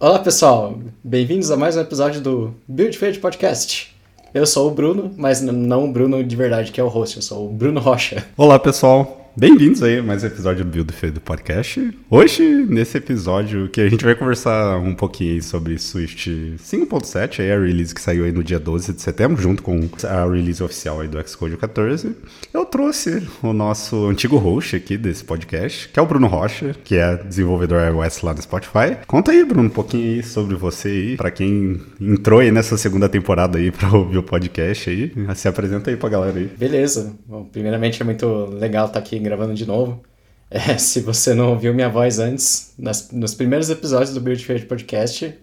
Olá pessoal, bem-vindos a mais um episódio do Build Fade Podcast. Eu sou o Bruno, mas não o Bruno de verdade que é o host, eu sou o Bruno Rocha. Olá pessoal, Bem-vindos aí a mais um episódio do Build Feio do podcast. Hoje, nesse episódio, que a gente vai conversar um pouquinho sobre Swift 5.7, aí a release que saiu aí no dia 12 de setembro, junto com a release oficial aí do Xcode 14. Eu trouxe o nosso antigo host aqui desse podcast, que é o Bruno Rocha, que é desenvolvedor iOS lá no Spotify. Conta aí, Bruno, um pouquinho aí sobre você aí, para quem entrou aí nessa segunda temporada aí para ouvir o podcast aí. Se apresenta aí pra galera aí. Beleza. Bom, primeiramente é muito legal estar aqui gravando de novo. É, se você não ouviu minha voz antes, nas, nos primeiros episódios do Build Fair Podcast,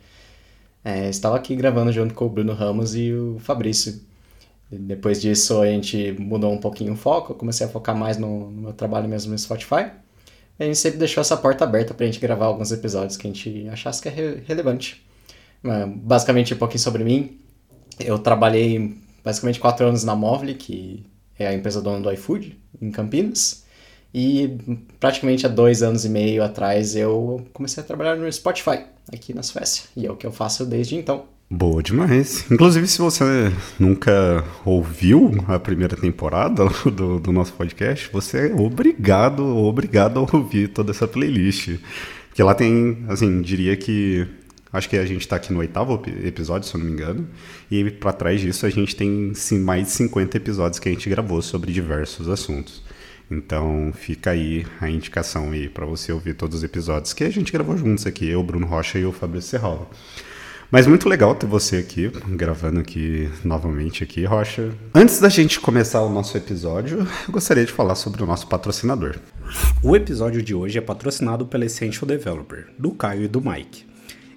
é, estava aqui gravando junto com o Bruno Ramos e o Fabrício. Depois disso, a gente mudou um pouquinho o foco, comecei a focar mais no, no meu trabalho mesmo no Spotify. A gente sempre deixou essa porta aberta para a gente gravar alguns episódios que a gente achasse que é re relevante. Basicamente, um pouquinho sobre mim. Eu trabalhei basicamente quatro anos na Movile, que é a empresa dona do iFood, em Campinas. E praticamente há dois anos e meio atrás eu comecei a trabalhar no Spotify, aqui na Suécia. E é o que eu faço desde então. Boa demais. Inclusive, se você nunca ouviu a primeira temporada do, do nosso podcast, você é obrigado, obrigado a ouvir toda essa playlist. Porque lá tem, assim, diria que Acho que a gente está aqui no oitavo episódio, se eu não me engano. E para trás disso, a gente tem sim, mais de 50 episódios que a gente gravou sobre diversos assuntos. Então fica aí a indicação aí para você ouvir todos os episódios que a gente gravou juntos aqui, eu, Bruno Rocha e o Fabrício Serrola. Mas muito legal ter você aqui, gravando aqui novamente aqui, Rocha. Antes da gente começar o nosso episódio, eu gostaria de falar sobre o nosso patrocinador. O episódio de hoje é patrocinado pela Essential Developer, do Caio e do Mike.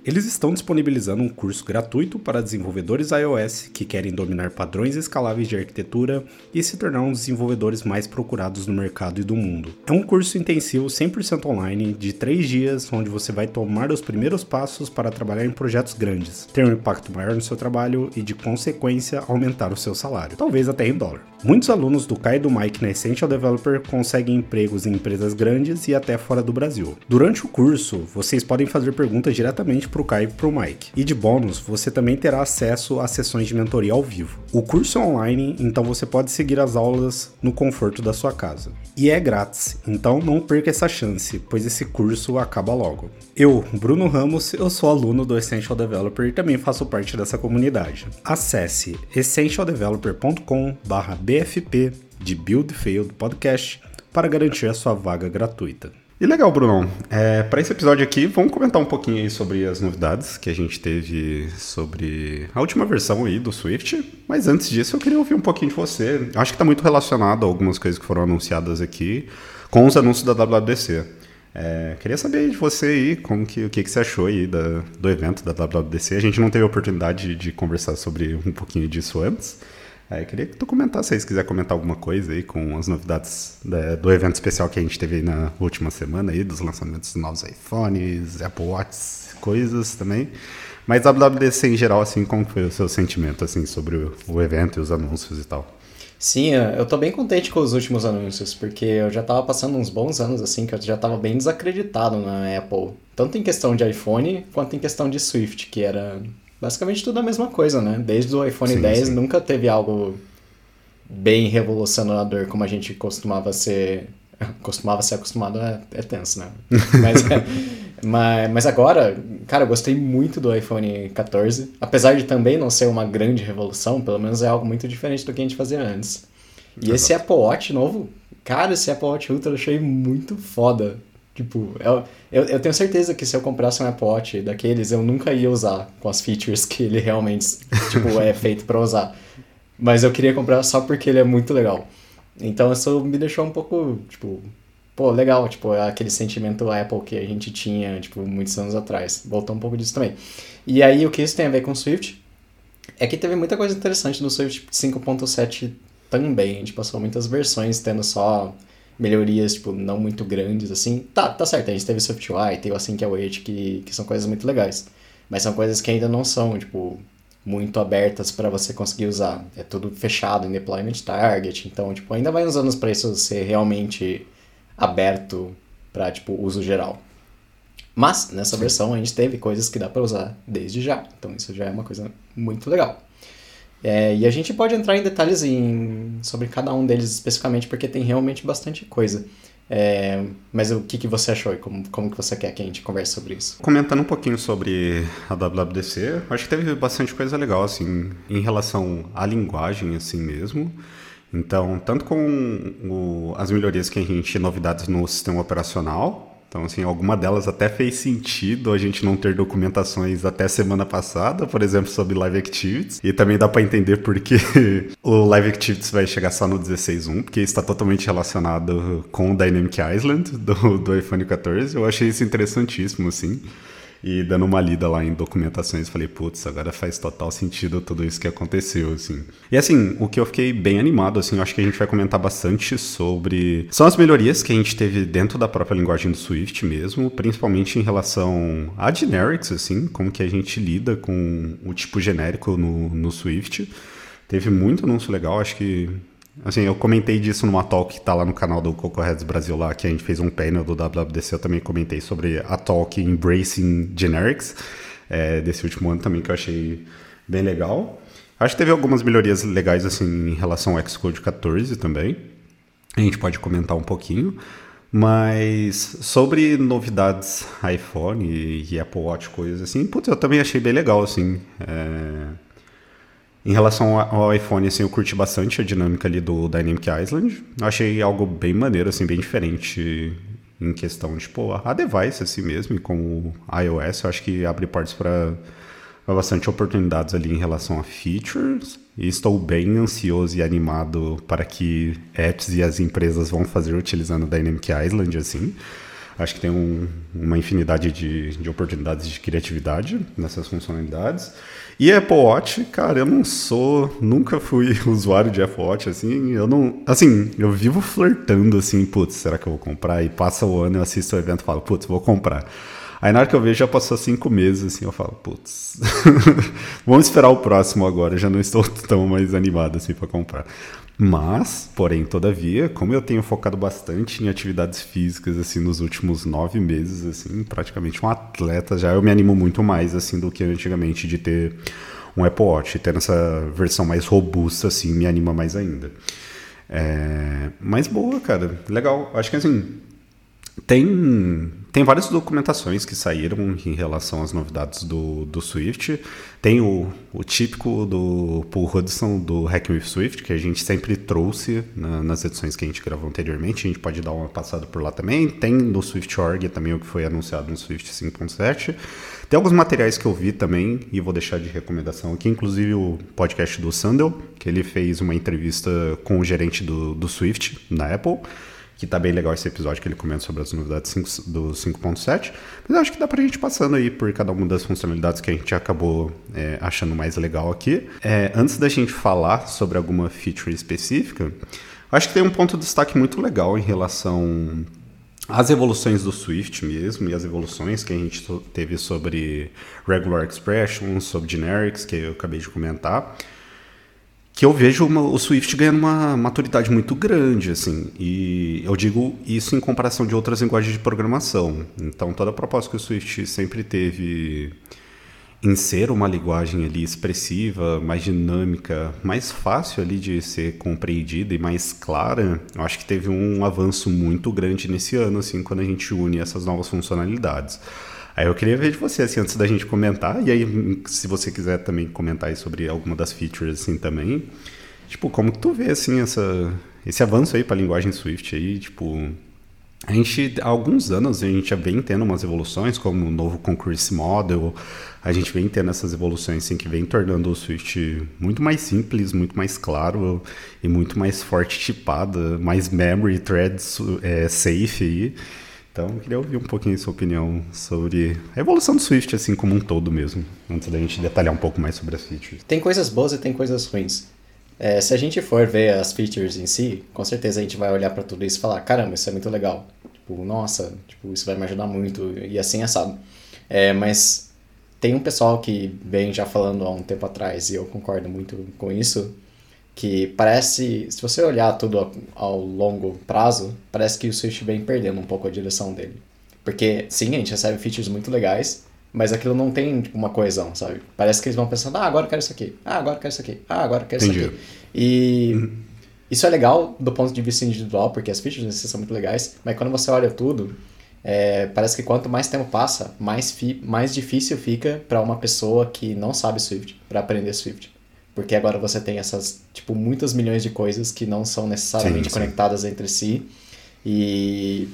Eles estão disponibilizando um curso gratuito para desenvolvedores iOS que querem dominar padrões escaláveis de arquitetura e se tornar um dos desenvolvedores mais procurados no mercado e do mundo. É um curso intensivo 100% online de 3 dias, onde você vai tomar os primeiros passos para trabalhar em projetos grandes, ter um impacto maior no seu trabalho e, de consequência, aumentar o seu salário, talvez até em dólar. Muitos alunos do Kai e do Mike na Essential Developer conseguem empregos em empresas grandes e até fora do Brasil. Durante o curso, vocês podem fazer perguntas diretamente para o Kai e para o Mike. E de bônus, você também terá acesso a sessões de mentoria ao vivo. O curso é online, então você pode seguir as aulas no conforto da sua casa. E é grátis, então não perca essa chance, pois esse curso acaba logo. Eu, Bruno Ramos, eu sou aluno do Essential Developer e também faço parte dessa comunidade. Acesse essentialdeveloper.com/bfp de Build Failed Podcast para garantir a sua vaga gratuita. E legal, Brunão. É, para esse episódio aqui, vamos comentar um pouquinho aí sobre as novidades que a gente teve sobre a última versão aí do Swift. Mas antes disso, eu queria ouvir um pouquinho de você. Acho que está muito relacionado a algumas coisas que foram anunciadas aqui com os anúncios da WWDC. É, queria saber de você aí, como que, o que, que você achou aí da, do evento da WWDC. A gente não teve a oportunidade de conversar sobre um pouquinho disso antes. É, queria que tu comentasse aí, se quiser comentar alguma coisa aí com as novidades da, do evento especial que a gente teve aí na última semana aí, dos lançamentos dos novos iPhones, Apple Watch, coisas também. Mas WWDC em geral, assim, como foi o seu sentimento, assim, sobre o, o evento e os anúncios e tal? Sim, eu tô bem contente com os últimos anúncios, porque eu já tava passando uns bons anos, assim, que eu já tava bem desacreditado na Apple. Tanto em questão de iPhone, quanto em questão de Swift, que era basicamente tudo a mesma coisa, né? Desde o iPhone sim, 10 sim. nunca teve algo bem revolucionador como a gente costumava ser. Costumava ser acostumado, é, é tenso, né? Mas, mas, mas agora, cara, eu gostei muito do iPhone 14. Apesar de também não ser uma grande revolução, pelo menos é algo muito diferente do que a gente fazia antes. E Exato. esse Apple Watch novo, cara, esse Apple Watch Ultra eu achei muito foda. Tipo, eu, eu, eu, tenho certeza que se eu comprasse um Watch daqueles, eu nunca ia usar com as features que ele realmente tipo, é feito para usar. Mas eu queria comprar só porque ele é muito legal. Então isso me deixou um pouco, tipo, pô, legal, tipo, aquele sentimento Apple que a gente tinha, tipo, muitos anos atrás. Voltou um pouco disso também. E aí, o que isso tem a ver com o Swift? É que teve muita coisa interessante no Swift 5.7 também. A gente passou muitas versões tendo só melhorias, tipo, não muito grandes, assim. Tá, tá certo, a gente teve SwiftUI, tem o Async Await, que, que são coisas muito legais. Mas são coisas que ainda não são, tipo, muito abertas para você conseguir usar. É tudo fechado em deployment target, então, tipo, ainda vai uns anos para isso ser realmente aberto para tipo, uso geral. Mas nessa Sim. versão a gente teve coisas que dá para usar desde já. Então isso já é uma coisa muito legal. É, e a gente pode entrar em detalhes em, sobre cada um deles especificamente, porque tem realmente bastante coisa. É, mas o que, que você achou e como, como que você quer que a gente converse sobre isso? Comentando um pouquinho sobre a WWDC, acho que teve bastante coisa legal, assim, em relação à linguagem, assim mesmo. Então, tanto com o, as melhorias que a gente, novidades no sistema operacional, então, assim, alguma delas até fez sentido a gente não ter documentações até semana passada, por exemplo, sobre Live Activities. E também dá para entender porque o Live Activities vai chegar só no 16.1, porque está totalmente relacionado com o Dynamic Island do, do iPhone 14. Eu achei isso interessantíssimo, assim. E dando uma lida lá em documentações, falei, putz, agora faz total sentido tudo isso que aconteceu, assim. E assim, o que eu fiquei bem animado, assim, eu acho que a gente vai comentar bastante sobre. São as melhorias que a gente teve dentro da própria linguagem do Swift mesmo, principalmente em relação a generics, assim, como que a gente lida com o tipo genérico no, no Swift. Teve muito anúncio legal, acho que Assim, eu comentei disso numa talk que tá lá no canal do Coco Heads Brasil lá, que a gente fez um painel do WWDC, eu também comentei sobre a talk Embracing Generics, é, desse último ano também, que eu achei bem legal. Acho que teve algumas melhorias legais, assim, em relação ao Xcode 14 também. A gente pode comentar um pouquinho. Mas sobre novidades iPhone e Apple Watch, coisas assim, putz, eu também achei bem legal, assim. É em relação ao iPhone, assim, eu curti bastante a dinâmica ali do Dynamic Island. Achei algo bem maneiro, assim, bem diferente em questão tipo, a device assim mesmo, com o iOS, eu acho que abre portas para bastante oportunidades ali em relação a features. E estou bem ansioso e animado para que apps e as empresas vão fazer utilizando o Dynamic Island, assim. Acho que tem um, uma infinidade de, de oportunidades de criatividade nessas funcionalidades. E Apple Watch, cara, eu não sou, nunca fui usuário de Apple Watch, assim, eu não, assim, eu vivo flertando, assim, putz, será que eu vou comprar? E passa o ano, eu assisto o evento e falo, putz, vou comprar. Aí na hora que eu vejo já passou cinco meses, assim, eu falo, putz, vamos esperar o próximo agora, já não estou tão mais animado, assim, para comprar. Mas, porém, todavia, como eu tenho focado bastante em atividades físicas, assim, nos últimos nove meses, assim, praticamente um atleta já, eu me animo muito mais, assim, do que antigamente de ter um Apple Watch. Ter essa versão mais robusta, assim, me anima mais ainda. É... Mas boa, cara. Legal. Acho que, assim, tem, tem várias documentações que saíram em relação às novidades do, do Swift. Tem o, o típico do Paul Hudson do Hacking with Swift, que a gente sempre trouxe na, nas edições que a gente gravou anteriormente. A gente pode dar uma passada por lá também. Tem no Swift.org também o que foi anunciado no Swift 5.7. Tem alguns materiais que eu vi também e vou deixar de recomendação aqui, inclusive o podcast do Sandel, que ele fez uma entrevista com o gerente do, do Swift na Apple que tá bem legal esse episódio que ele comenta sobre as novidades 5, do 5.7. Mas eu acho que dá pra gente passando aí por cada uma das funcionalidades que a gente acabou é, achando mais legal aqui. É, antes da gente falar sobre alguma feature específica, acho que tem um ponto de destaque muito legal em relação às evoluções do Swift mesmo e as evoluções que a gente teve sobre regular expressions, sobre generics, que eu acabei de comentar que eu vejo uma, o Swift ganhando uma maturidade muito grande, assim, e eu digo isso em comparação de outras linguagens de programação. Então, toda a proposta que o Swift sempre teve em ser uma linguagem ali expressiva, mais dinâmica, mais fácil ali de ser compreendida e mais clara, eu acho que teve um avanço muito grande nesse ano, assim, quando a gente une essas novas funcionalidades. Aí eu queria ver de você, assim, antes da gente comentar, e aí, se você quiser também comentar sobre alguma das features, assim, também. Tipo, como tu vê, assim, essa, esse avanço aí para a linguagem Swift aí, tipo... A gente, há alguns anos, a gente já vem tendo umas evoluções, como o novo Concurrency Model, a gente vem tendo essas evoluções, assim, que vem tornando o Swift muito mais simples, muito mais claro e muito mais forte tipada, mais memory threads é, safe aí. Então, eu queria ouvir um pouquinho sua opinião sobre a evolução do Swift, assim como um todo mesmo, antes da gente detalhar um pouco mais sobre as features. Tem coisas boas e tem coisas ruins. É, se a gente for ver as features em si, com certeza a gente vai olhar para tudo isso e falar: caramba, isso é muito legal. Tipo, nossa, tipo, isso vai me ajudar muito, e assim assado. É, mas tem um pessoal que vem já falando há um tempo atrás, e eu concordo muito com isso, que parece, se você olhar tudo ao longo prazo, parece que o Swift vem perdendo um pouco a direção dele. Porque, sim, a gente recebe features muito legais, mas aquilo não tem tipo, uma coesão, sabe? Parece que eles vão pensando, ah, agora eu quero isso aqui, ah, agora eu quero isso aqui, ah, agora eu quero Entendi. isso aqui. E uhum. isso é legal do ponto de vista individual, porque as features são muito legais, mas quando você olha tudo, é, parece que quanto mais tempo passa, mais, mais difícil fica para uma pessoa que não sabe Swift, para aprender Swift. Porque agora você tem essas, tipo, muitas milhões de coisas que não são necessariamente sim, sim. conectadas entre si. E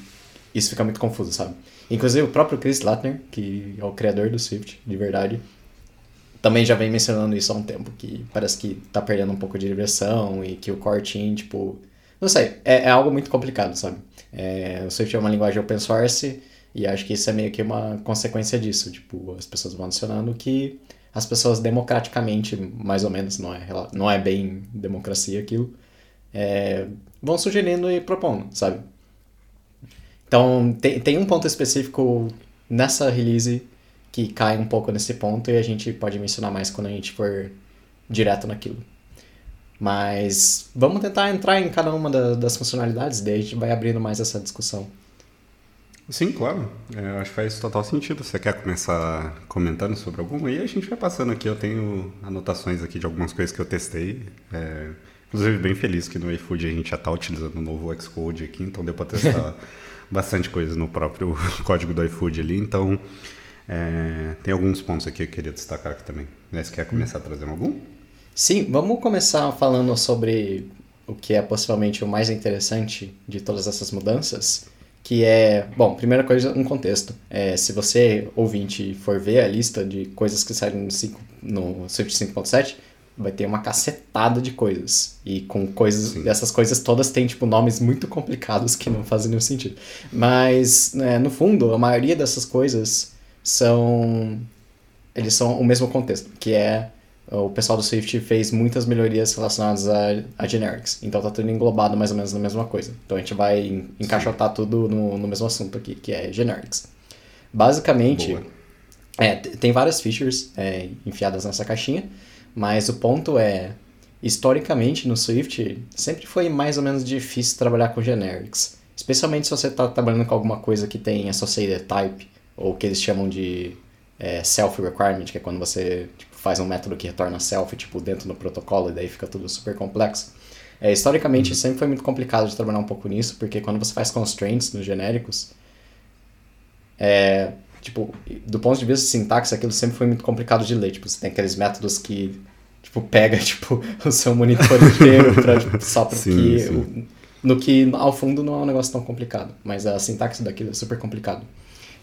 isso fica muito confuso, sabe? Inclusive o próprio Chris Latner, que é o criador do Swift, de verdade, também já vem mencionando isso há um tempo, que parece que tá perdendo um pouco de direção e que o core team, tipo... Não sei, é, é algo muito complicado, sabe? É, o Swift é uma linguagem open source e acho que isso é meio que uma consequência disso. Tipo, as pessoas vão adicionando que as pessoas democraticamente, mais ou menos, não é, não é bem democracia aquilo, é, vão sugerindo e propondo, sabe? Então, tem, tem um ponto específico nessa release que cai um pouco nesse ponto e a gente pode mencionar mais quando a gente for direto naquilo. Mas vamos tentar entrar em cada uma da, das funcionalidades, daí a gente vai abrindo mais essa discussão. Sim, claro. É, acho que faz total sentido. Você quer começar comentando sobre alguma? E a gente vai passando aqui. Eu tenho anotações aqui de algumas coisas que eu testei. É, inclusive, bem feliz que no iFood a gente já está utilizando o novo Xcode aqui, então deu para testar bastante coisa no próprio código do iFood ali. Então, é, tem alguns pontos aqui que eu queria destacar aqui também. Você quer começar trazendo algum? Sim, vamos começar falando sobre o que é possivelmente o mais interessante de todas essas mudanças, que é, bom, primeira coisa, um contexto. É, se você, ouvinte, for ver a lista de coisas que saíram no, 5, no Swift 5.7, vai ter uma cacetada de coisas. E com coisas, Sim. essas coisas todas têm, tipo, nomes muito complicados que não fazem nenhum sentido. Mas, né, no fundo, a maioria dessas coisas são... Eles são o mesmo contexto, que é o pessoal do Swift fez muitas melhorias relacionadas a, a generics. Então tá tudo englobado mais ou menos na mesma coisa. Então a gente vai encaixotar Sim. tudo no, no mesmo assunto aqui, que é generics. Basicamente, é, tem várias features é, enfiadas nessa caixinha, mas o ponto é, historicamente no Swift, sempre foi mais ou menos difícil trabalhar com generics. Especialmente se você está trabalhando com alguma coisa que tem associated type, ou que eles chamam de é, self-requirement, que é quando você tipo, faz um método que retorna self, tipo, dentro do protocolo, e daí fica tudo super complexo. É, historicamente, uhum. sempre foi muito complicado de trabalhar um pouco nisso, porque quando você faz constraints nos genéricos, é, tipo, do ponto de vista de sintaxe, aquilo sempre foi muito complicado de ler. Tipo, você tem aqueles métodos que, tipo, pega, tipo, o seu monitor inteiro pra, tipo, só porque... Sim, sim. O, no que, ao fundo, não é um negócio tão complicado. Mas a sintaxe daquilo é super complicado.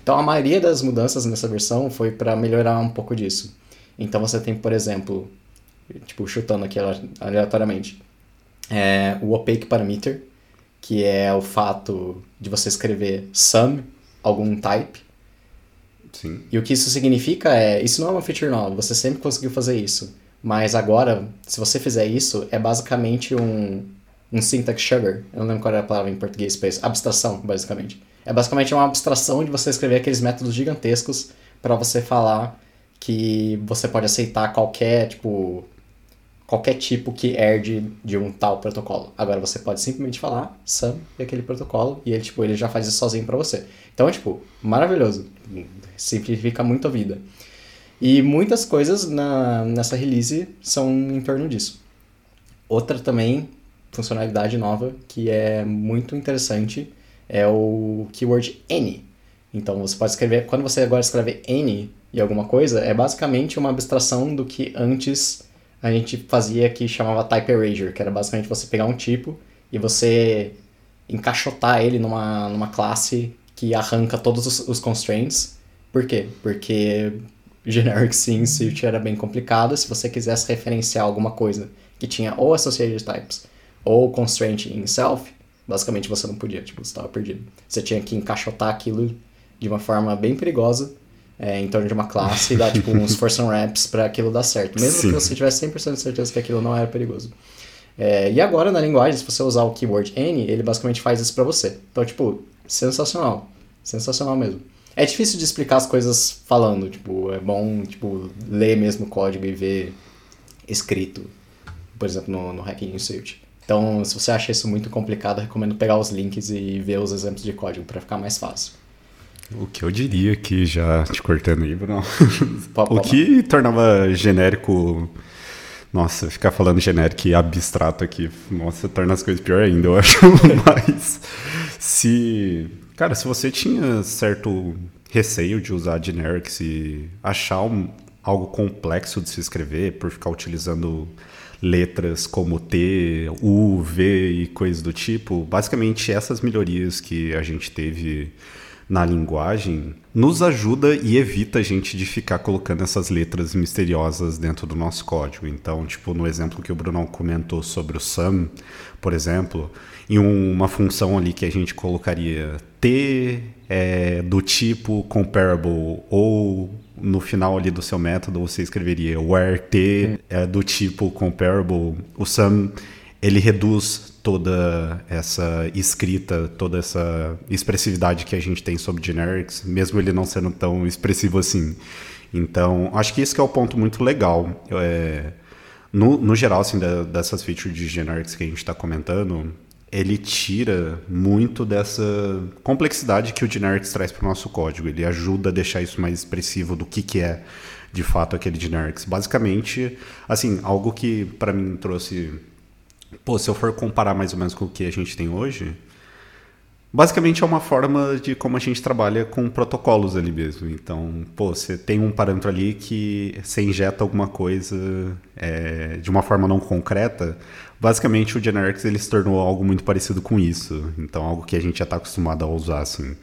Então, a maioria das mudanças nessa versão foi para melhorar um pouco disso. Então você tem, por exemplo, tipo, chutando aqui aleatoriamente, é, o opaque parameter, que é o fato de você escrever sum, algum type. Sim. E o que isso significa é, isso não é uma feature nova, você sempre conseguiu fazer isso. Mas agora, se você fizer isso, é basicamente um, um syntax sugar. Eu não lembro qual era a palavra em português para isso. Abstração, basicamente. É basicamente uma abstração de você escrever aqueles métodos gigantescos para você falar que você pode aceitar qualquer, tipo, qualquer tipo que herde de um tal protocolo. Agora você pode simplesmente falar sum e aquele protocolo e ele, tipo, ele já faz isso sozinho para você. Então é, tipo, maravilhoso. Simplifica muito a vida. E muitas coisas na, nessa release são em torno disso. Outra também, funcionalidade nova, que é muito interessante, é o keyword any. Então você pode escrever, quando você agora escreve any e alguma coisa, é basicamente uma abstração do que antes a gente fazia que chamava type erasure, que era basicamente você pegar um tipo e você encaixotar ele numa, numa classe que arranca todos os, os constraints. Por quê? Porque generic sim Swift era bem complicado. Se você quisesse referenciar alguma coisa que tinha ou associated types ou constraint in self, basicamente você não podia, tipo, você estava perdido. Você tinha que encaixotar aquilo de uma forma bem perigosa é, em torno de uma classe e dar tipo uns force reps para aquilo dar certo, mesmo Sim. que você tivesse 100% de certeza que aquilo não era perigoso. É, e agora na linguagem, se você usar o keyword any, ele basicamente faz isso para você. Então, tipo, sensacional. Sensacional mesmo. É difícil de explicar as coisas falando, tipo, é bom, tipo, ler mesmo o código e ver escrito, por exemplo, no, no Hacking Insert. Então, se você acha isso muito complicado, recomendo pegar os links e ver os exemplos de código para ficar mais fácil. O que eu diria que, já te cortando aí, Bruno, o que tornava genérico. Nossa, ficar falando genérico e abstrato aqui, nossa, torna as coisas pior ainda, eu acho. Mas se. Cara, se você tinha certo receio de usar generics e achar um, algo complexo de se escrever por ficar utilizando letras como T, U, V e coisas do tipo, basicamente essas melhorias que a gente teve na linguagem nos ajuda e evita a gente de ficar colocando essas letras misteriosas dentro do nosso código. Então, tipo, no exemplo que o Brunão comentou sobre o sum, por exemplo, em uma função ali que a gente colocaria T é, do tipo comparable ou no final ali do seu método você escreveria where T é do tipo comparable, o sum ele reduz toda essa escrita, toda essa expressividade que a gente tem sobre generics, mesmo ele não sendo tão expressivo assim. Então, acho que esse que é o ponto muito legal. É, no, no geral, assim, da, dessas features de generics que a gente está comentando, ele tira muito dessa complexidade que o generics traz para o nosso código. Ele ajuda a deixar isso mais expressivo do que, que é de fato aquele generics. Basicamente, assim, algo que para mim trouxe Pô, se eu for comparar mais ou menos com o que a gente tem hoje, basicamente é uma forma de como a gente trabalha com protocolos ali mesmo. Então, pô, você tem um parâmetro ali que você injeta alguma coisa é, de uma forma não concreta. Basicamente, o Generics ele se tornou algo muito parecido com isso. Então, algo que a gente já está acostumado a usar, assim.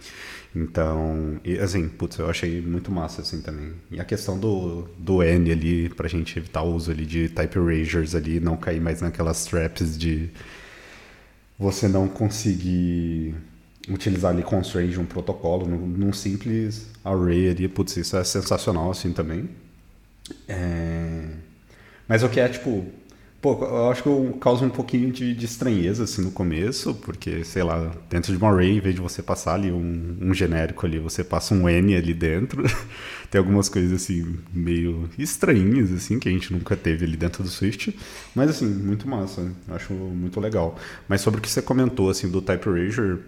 Então, e, assim, putz, eu achei muito massa, assim, também. E a questão do, do N ali, pra gente evitar o uso ali de type erasures ali, não cair mais naquelas traps de você não conseguir utilizar ali constraint de um protocolo num, num, simples array ali, putz, isso é sensacional, assim, também. É... Mas o que é, tipo, Pô, eu acho que eu causa um pouquinho de, de, estranheza assim no começo, porque, sei lá, dentro de uma array, em vez de você passar ali um, um genérico ali, você passa um N ali dentro. Tem algumas coisas assim, meio estranhas, assim, que a gente nunca teve ali dentro do Swift. Mas assim, muito massa, acho muito legal. Mas sobre o que você comentou, assim, do Type Erasure,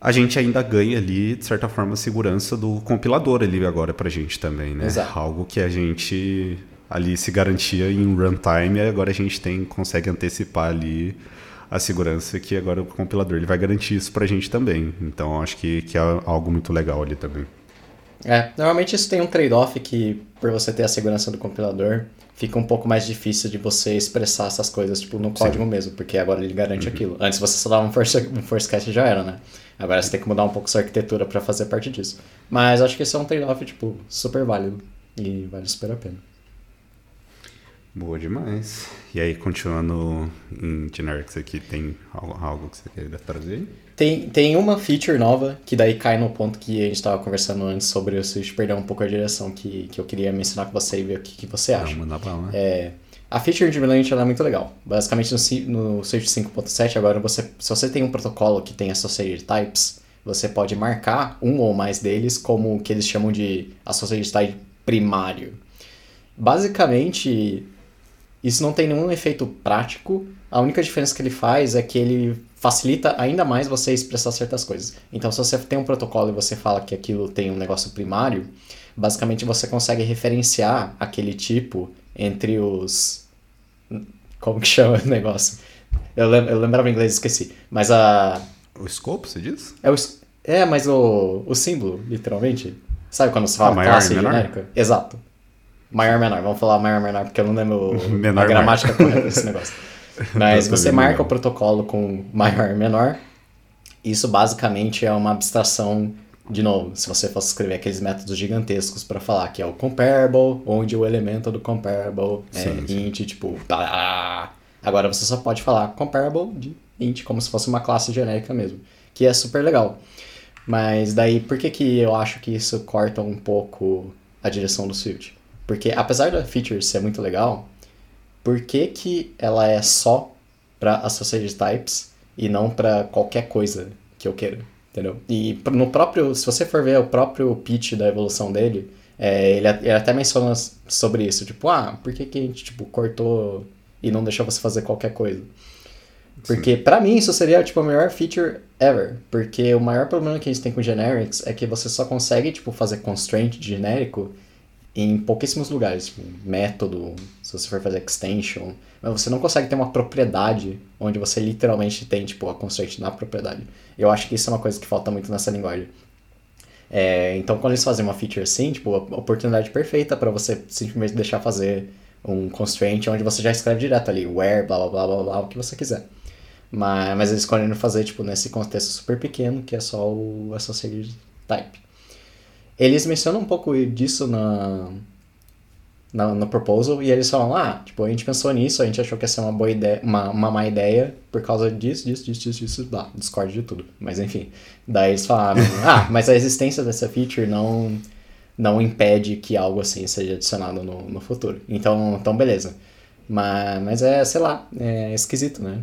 a gente ainda ganha ali, de certa forma, a segurança do compilador ali agora pra gente também, né? Exato. Algo que a gente ali se garantia em runtime, e agora a gente tem consegue antecipar ali a segurança que agora o compilador ele vai garantir isso para a gente também. Então acho que, que é algo muito legal ali também. É, normalmente isso tem um trade-off que por você ter a segurança do compilador, fica um pouco mais difícil de você expressar essas coisas tipo no código Sim. mesmo, porque agora ele garante uhum. aquilo. Antes você só dava um force, um force cast e já era, né? Agora você tem que mudar um pouco sua arquitetura para fazer parte disso. Mas acho que esse é um trade-off tipo super válido e vale super a pena. Boa demais. E aí, continuando em generics aqui, tem algo que você queira trazer? Tem, tem uma feature nova, que daí cai no ponto que a gente estava conversando antes sobre o Switch perder um pouco a direção, que, que eu queria mencionar com você e ver o que, que você acha. Não, bala, né? é, a feature de Brilliant é muito legal. Basicamente, no, no Switch 5.7, agora, você, se você tem um protocolo que tem associated types, você pode marcar um ou mais deles como o que eles chamam de associated type primário. Basicamente, isso não tem nenhum efeito prático. A única diferença que ele faz é que ele facilita ainda mais você expressar certas coisas. Então, se você tem um protocolo e você fala que aquilo tem um negócio primário, basicamente você consegue referenciar aquele tipo entre os. Como que chama o negócio? Eu, lem eu lembrava em inglês e esqueci. Mas a. O scope, você diz? É, o... é mas o, o símbolo, literalmente. Sabe quando você fala ah, maior, classe genérica? Exato. Maior menor, vamos falar maior menor, porque eu não lembro menor, a gramática maior. correta desse negócio. Mas você marca o protocolo com maior menor. Isso basicamente é uma abstração, de novo, se você fosse escrever aqueles métodos gigantescos para falar que é o comparable, onde o elemento do comparable é sim, int, tipo, tá. Agora você só pode falar comparable de int, como se fosse uma classe genérica mesmo, que é super legal. Mas daí, por que, que eu acho que isso corta um pouco a direção do Swift? Porque apesar da feature ser muito legal, por que, que ela é só para associated types e não para qualquer coisa que eu queira? Entendeu? E no próprio, se você for ver o próprio pitch da evolução dele, é, ele, ele, até menciona sobre isso, tipo, ah, por que, que a gente tipo, cortou e não deixou você fazer qualquer coisa? Porque para mim isso seria tipo a melhor feature ever, porque o maior problema que a gente tem com generics é que você só consegue tipo fazer constraint de genérico em pouquíssimos lugares, tipo, método, se você for fazer extension, mas você não consegue ter uma propriedade onde você literalmente tem tipo a constraint na propriedade. Eu acho que isso é uma coisa que falta muito nessa linguagem. É, então, quando eles fazem uma feature assim, tipo, a oportunidade perfeita para você simplesmente deixar fazer um constraint onde você já escreve direto ali, where, blá blá blá blá blá, o que você quiser. Mas, mas eles escolhem fazer, tipo, nesse contexto super pequeno, que é só o associated type. Eles mencionam um pouco disso na, na, no proposal e eles falam, ah, tipo, a gente pensou nisso, a gente achou que ia ser uma boa ideia, uma, uma má ideia por causa disso, disso, disso, disso, disso, blá, discord de tudo. Mas enfim, daí eles falaram, ah, mas a existência dessa feature não não impede que algo assim seja adicionado no, no futuro. Então, então beleza. Mas, mas é, sei lá, é esquisito, né?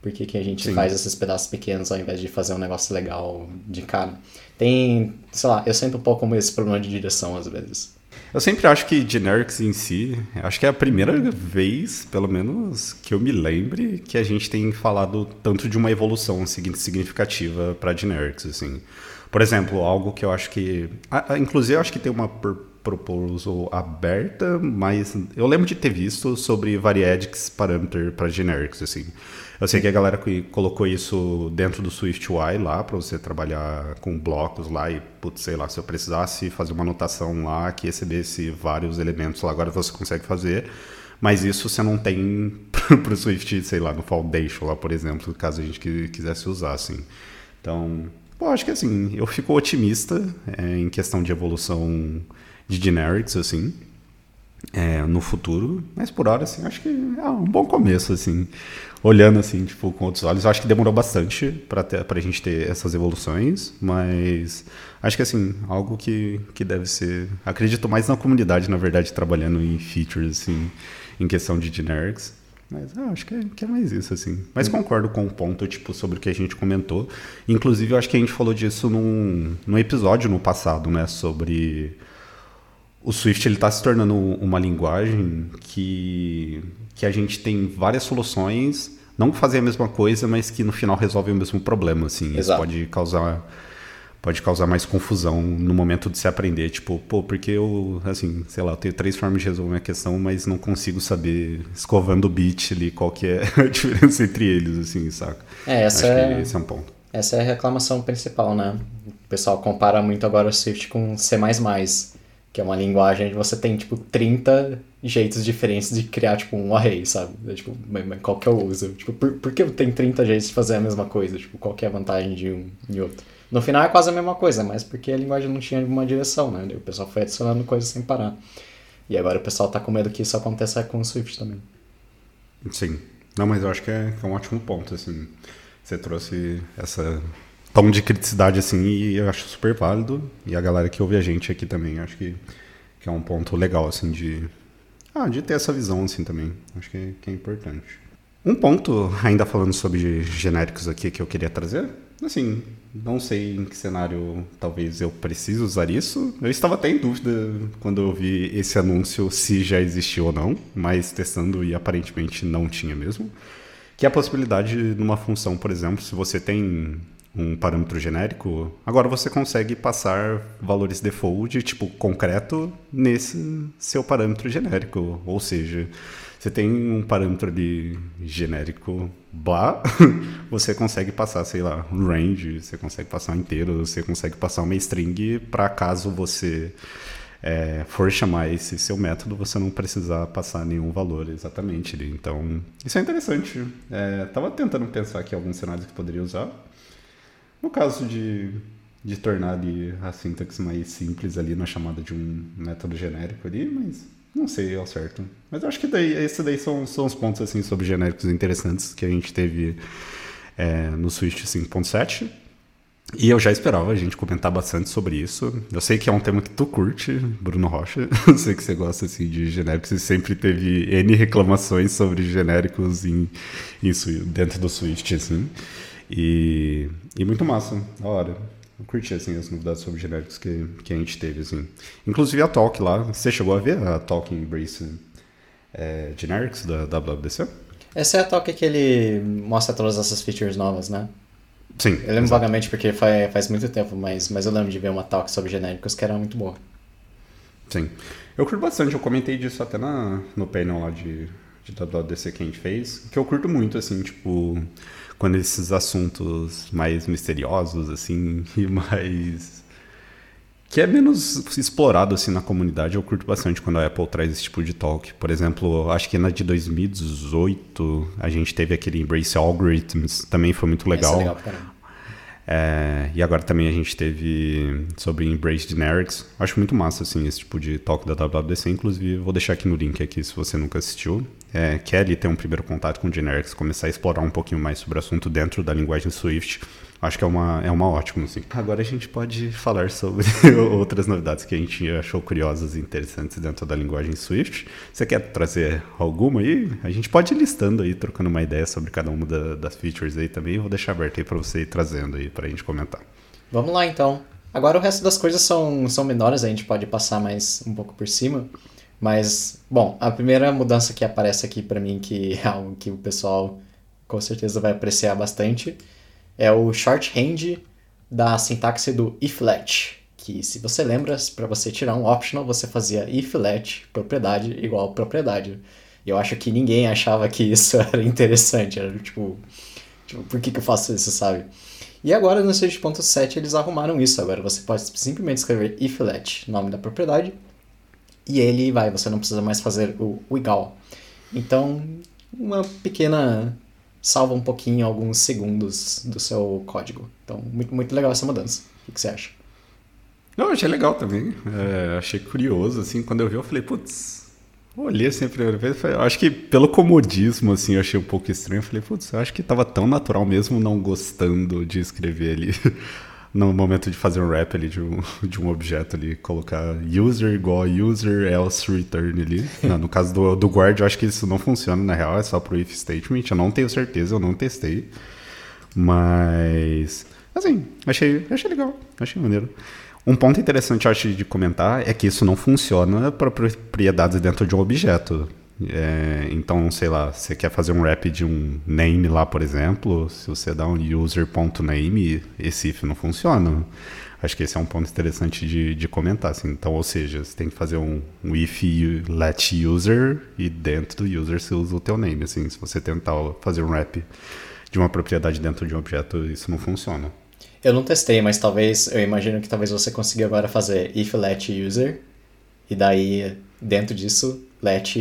Por que, que a gente Sim. faz esses pedaços pequenos ao invés de fazer um negócio legal de cara? Tem, sei lá, eu sinto um pouco como esse problema de direção às vezes. Eu sempre acho que generics em si, acho que é a primeira vez, pelo menos, que eu me lembre que a gente tem falado tanto de uma evolução significativa para generics, assim. Por exemplo, algo que eu acho que. Inclusive, eu acho que tem uma proposal aberta, mas eu lembro de ter visto sobre variadics parameter para generics, assim. Eu sei que a galera colocou isso dentro do Swift UI lá, para você trabalhar com blocos lá e, putz, sei lá, se eu precisasse fazer uma anotação lá que recebesse vários elementos lá, agora você consegue fazer. Mas isso você não tem para o Swift, sei lá, no Foundation lá, por exemplo, caso a gente quisesse usar, assim. Então, Pô, acho que assim, eu fico otimista é, em questão de evolução de generics, assim, é, no futuro, mas por hora, assim, acho que é um bom começo, assim, olhando, assim, tipo, com outros olhos. Eu acho que demorou bastante para a gente ter essas evoluções, mas acho que, assim, algo que, que deve ser... Acredito mais na comunidade, na verdade, trabalhando em features, assim, em questão de generics. Mas eu acho que é, que é mais isso, assim. Mas hum. concordo com o ponto, tipo, sobre o que a gente comentou. Inclusive, eu acho que a gente falou disso num, num episódio no passado, né? Sobre o Swift está se tornando uma linguagem que, que a gente tem várias soluções, não fazer a mesma coisa, mas que no final resolve o mesmo problema, assim. Exato. Isso pode causar pode causar mais confusão no momento de se aprender. Tipo, pô, porque eu, assim, sei lá, eu tenho três formas de resolver uma questão, mas não consigo saber, escovando o bit ali, qual que é a diferença entre eles, assim, saca? É, essa é... esse é um ponto. Essa é a reclamação principal, né? O pessoal compara muito agora o Swift com C++, que é uma linguagem onde você tem, tipo, 30 jeitos diferentes de criar, tipo, um array, sabe? É, tipo, qual que é o uso? Tipo, por, por que eu tenho 30 jeitos de fazer a mesma coisa? Tipo, qual que é a vantagem de um e outro? No final é quase a mesma coisa, mas porque a linguagem não tinha uma direção, né? O pessoal foi adicionando coisas sem parar. E agora o pessoal tá com medo que isso aconteça com o Swift também. Sim. Não, mas eu acho que é, que é um ótimo ponto, assim. Você trouxe essa tom de criticidade, assim, e eu acho super válido. E a galera que ouve a gente aqui também, acho que, que é um ponto legal, assim, de... Ah, de ter essa visão, assim, também. Acho que, que é importante. Um ponto, ainda falando sobre genéricos aqui, que eu queria trazer, assim, não sei em que cenário talvez eu precise usar isso. Eu estava até em dúvida quando eu vi esse anúncio se já existiu ou não, mas testando e aparentemente não tinha mesmo. Que é a possibilidade numa função, por exemplo, se você tem um parâmetro genérico, agora você consegue passar valores default, tipo concreto, nesse seu parâmetro genérico. Ou seja, você tem um parâmetro ali genérico blá, você consegue passar, sei lá, um range, você consegue passar inteiro, você consegue passar uma string para caso você é, for chamar esse seu método, você não precisar passar nenhum valor exatamente. Então, isso é interessante. É, tava tentando pensar aqui alguns cenários que poderia usar. No caso de, de tornar ali a sintaxe mais simples ali na chamada de um método genérico ali, mas não sei ao certo. Mas acho que daí, esses daí são, são os pontos assim, sobre genéricos interessantes que a gente teve é, no Swift 5.7. E eu já esperava a gente comentar bastante sobre isso. Eu sei que é um tema que tu curte, Bruno Rocha. Eu sei que você gosta assim, de genéricos e sempre teve N reclamações sobre genéricos em, em, dentro do Swift. Assim. E, e muito massa, da hora. Eu curti, assim, as novidades sobre genéricos que, que a gente teve, assim. Inclusive a Talk lá, você chegou a ver a Talk Embrace é, Generics da WWDC? Essa é a toca que ele mostra todas essas features novas, né? Sim. Eu lembro exato. vagamente porque faz, faz muito tempo, mas, mas eu lembro de ver uma talk sobre genéricos que era muito boa. Sim. Eu curto bastante, eu comentei disso até na, no painel lá de, de WWDC que a gente fez, que eu curto muito, assim, tipo, quando esses assuntos mais misteriosos, assim, e mais que é menos explorado assim na comunidade. Eu curto bastante quando a Apple traz esse tipo de talk. Por exemplo, acho que na de 2018 a gente teve aquele Embrace Algorithms, também foi muito legal. É legal é, e agora também a gente teve sobre Embrace Generics. Acho muito massa assim esse tipo de talk da WWDC. Inclusive, vou deixar aqui no link aqui se você nunca assistiu. É, quer ter um primeiro contato com Generics, começar a explorar um pouquinho mais sobre o assunto dentro da linguagem Swift Acho que é uma, é uma ótima, sim. Agora a gente pode falar sobre outras novidades que a gente achou curiosas e interessantes dentro da linguagem Swift. Você quer trazer alguma aí? A gente pode ir listando aí, trocando uma ideia sobre cada uma da, das features aí também. Eu vou deixar aberto aí para você ir trazendo aí para a gente comentar. Vamos lá então. Agora o resto das coisas são, são menores, a gente pode passar mais um pouco por cima. Mas, bom, a primeira mudança que aparece aqui para mim, que é algo que o pessoal com certeza vai apreciar bastante, é o shorthand da sintaxe do if-let, que se você lembra, para você tirar um optional, você fazia if-let, propriedade igual propriedade. Eu acho que ninguém achava que isso era interessante, era tipo, tipo por que, que eu faço isso, sabe? E agora no 6.7 eles arrumaram isso, agora você pode simplesmente escrever if-let, nome da propriedade, e ele vai, você não precisa mais fazer o, o igual. Então, uma pequena salva um pouquinho, alguns segundos do seu código. Então, muito, muito legal essa mudança. O que, você acha? Não, achei legal também. É, achei curioso, assim, quando eu vi, eu falei, putz, olhei assim a primeira vez, falei, acho que pelo comodismo, assim, eu achei um pouco estranho. Eu falei, putz, acho que tava tão natural mesmo não gostando de escrever ali. no momento de fazer um wrap ali de um, de um objeto ali, colocar user igual user else return ali. Não, no caso do, do guard, eu acho que isso não funciona na real, é só pro if statement. Eu não tenho certeza, eu não testei. Mas, assim, achei, achei legal, achei maneiro. Um ponto interessante, eu acho, de comentar é que isso não funciona para propriedades dentro de um objeto. É, então, sei lá, você quer fazer um wrap de um name lá, por exemplo, se você dá um user.name, esse if não funciona. Acho que esse é um ponto interessante de, de comentar. Assim. Então, ou seja, você tem que fazer um, um if let user e dentro do user você usa o teu name. Assim, se você tentar fazer um wrap de uma propriedade dentro de um objeto, isso não funciona. Eu não testei, mas talvez, eu imagino que talvez você consiga agora fazer if let user e daí dentro disso let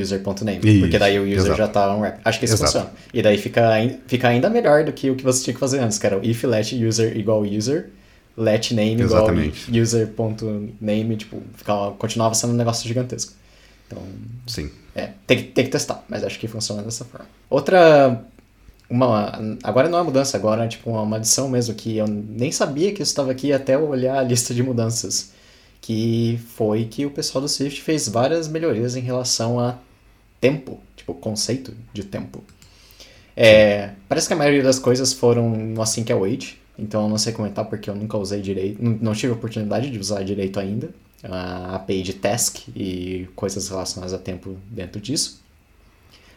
user.name. Porque daí o user exato. já tá um wrap. Acho que isso exato. funciona. E daí fica, fica ainda melhor do que o que você tinha que fazer antes, que era o if let user igual user, let name Exatamente. igual user.name, tipo, ficava, continuava sendo um negócio gigantesco. Então, Sim. É, tem, tem que testar, mas acho que funciona dessa forma. Outra uma agora não é mudança, agora é tipo uma adição mesmo que eu nem sabia que isso estava aqui até eu olhar a lista de mudanças que foi que o pessoal do Swift fez várias melhorias em relação a tempo, tipo, conceito de tempo. É, parece que a maioria das coisas foram no assim que é wait, então eu não sei comentar porque eu nunca usei direito, não, não tive a oportunidade de usar direito ainda a API de task e coisas relacionadas a tempo dentro disso.